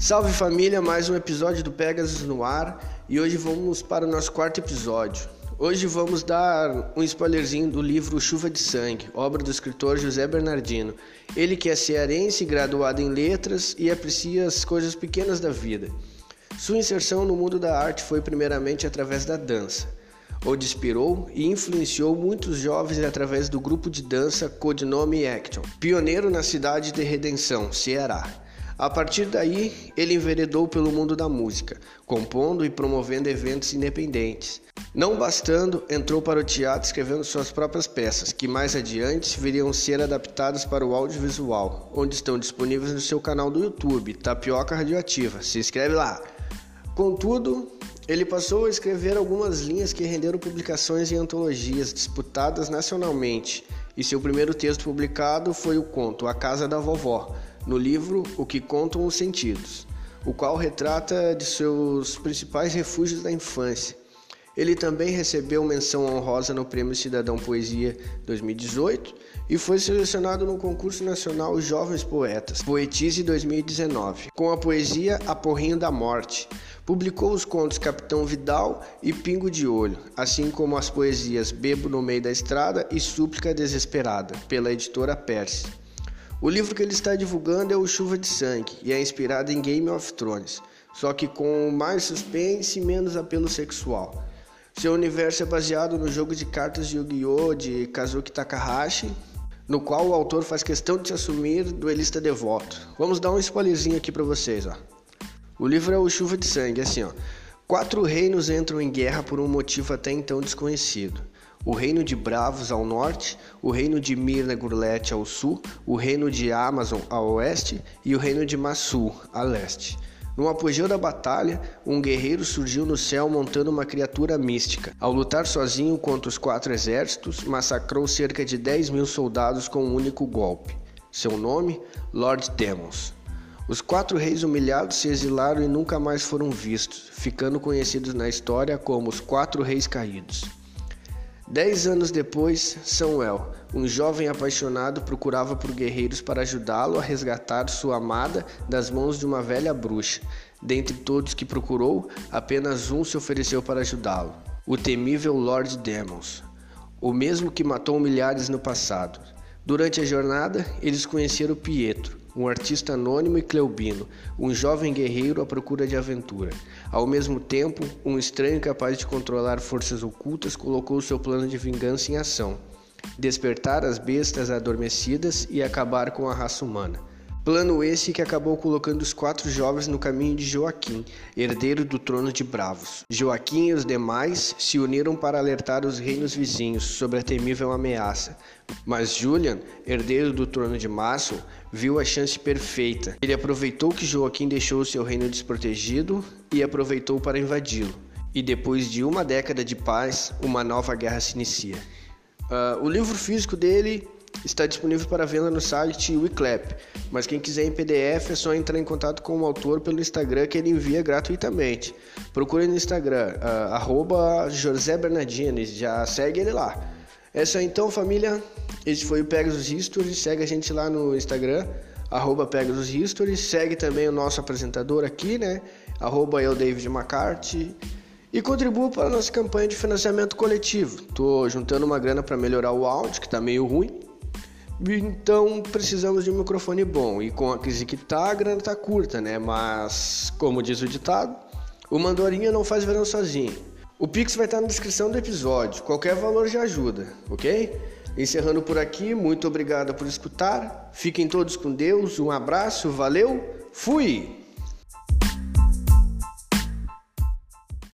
Salve família, mais um episódio do Pegasus no ar e hoje vamos para o nosso quarto episódio. Hoje vamos dar um spoilerzinho do livro Chuva de Sangue, obra do escritor José Bernardino. Ele que é cearense, graduado em letras e aprecia as coisas pequenas da vida. Sua inserção no mundo da arte foi primeiramente através da dança, onde inspirou e influenciou muitos jovens através do grupo de dança Codinome Action, pioneiro na cidade de Redenção, Ceará. A partir daí, ele enveredou pelo mundo da música, compondo e promovendo eventos independentes. Não bastando, entrou para o teatro escrevendo suas próprias peças, que mais adiante viriam ser adaptadas para o audiovisual, onde estão disponíveis no seu canal do YouTube, Tapioca Radioativa. Se inscreve lá! Contudo, ele passou a escrever algumas linhas que renderam publicações em antologias disputadas nacionalmente, e seu primeiro texto publicado foi o conto A Casa da Vovó, no livro O que Contam os Sentidos, o qual retrata de seus principais refúgios da infância. Ele também recebeu menção honrosa no Prêmio Cidadão Poesia 2018 e foi selecionado no concurso nacional Jovens Poetas, Poetise 2019, com a poesia A Porrinho da Morte. Publicou os contos Capitão Vidal e Pingo de Olho, assim como as poesias Bebo no Meio da Estrada e Súplica Desesperada, pela editora Perse. O livro que ele está divulgando é o Chuva de Sangue e é inspirado em Game of Thrones, só que com mais suspense e menos apelo sexual. Seu universo é baseado no jogo de cartas de Yu-Gi-Oh! de Kazuki Takahashi, no qual o autor faz questão de se assumir duelista devoto. Vamos dar um spoilerzinho aqui para vocês, ó. O livro é o Chuva de Sangue, assim, ó. Quatro reinos entram em guerra por um motivo até então desconhecido o reino de Bravos ao norte, o reino de Mirna Gurlete ao sul, o reino de Amazon ao oeste e o reino de Massu a leste. No apogeu da batalha, um guerreiro surgiu no céu montando uma criatura mística. Ao lutar sozinho contra os quatro exércitos, massacrou cerca de 10 mil soldados com um único golpe. Seu nome? Lord Demons. Os quatro reis humilhados se exilaram e nunca mais foram vistos, ficando conhecidos na história como os Quatro Reis Caídos. Dez anos depois, Samuel, um jovem apaixonado, procurava por guerreiros para ajudá-lo a resgatar sua amada das mãos de uma velha bruxa. Dentre todos que procurou, apenas um se ofereceu para ajudá-lo: o temível Lord Demons, o mesmo que matou milhares no passado. Durante a jornada, eles conheceram Pietro, um artista anônimo e cleubino, um jovem guerreiro à procura de aventura. Ao mesmo tempo, um estranho capaz de controlar forças ocultas colocou seu plano de vingança em ação: despertar as bestas adormecidas e acabar com a raça humana. Plano esse que acabou colocando os quatro jovens no caminho de Joaquim, herdeiro do trono de Bravos. Joaquim e os demais se uniram para alertar os reinos vizinhos sobre a temível ameaça. Mas Julian, herdeiro do trono de Márcio, viu a chance perfeita. Ele aproveitou que Joaquim deixou seu reino desprotegido e aproveitou para invadi-lo. E depois de uma década de paz, uma nova guerra se inicia. Uh, o livro físico dele está disponível para venda no site Wiclap, mas quem quiser em PDF é só entrar em contato com o autor pelo Instagram que ele envia gratuitamente. Procure no Instagram, uh, José Bernardines, já segue ele lá. É só então, família. Esse foi o Pegasus History. Segue a gente lá no Instagram, arroba Pegasus History. Segue também o nosso apresentador aqui, né? Arroba eu, David McCarthy. E contribua para a nossa campanha de financiamento coletivo. Tô juntando uma grana para melhorar o áudio, que tá meio ruim. Então precisamos de um microfone bom. E com a crise que tá, a grana tá curta, né? Mas, como diz o ditado, o mandorinha não faz verão sozinho. O Pix vai estar na descrição do episódio. Qualquer valor já ajuda, ok? Encerrando por aqui, muito obrigado por escutar. Fiquem todos com Deus. Um abraço, valeu, fui!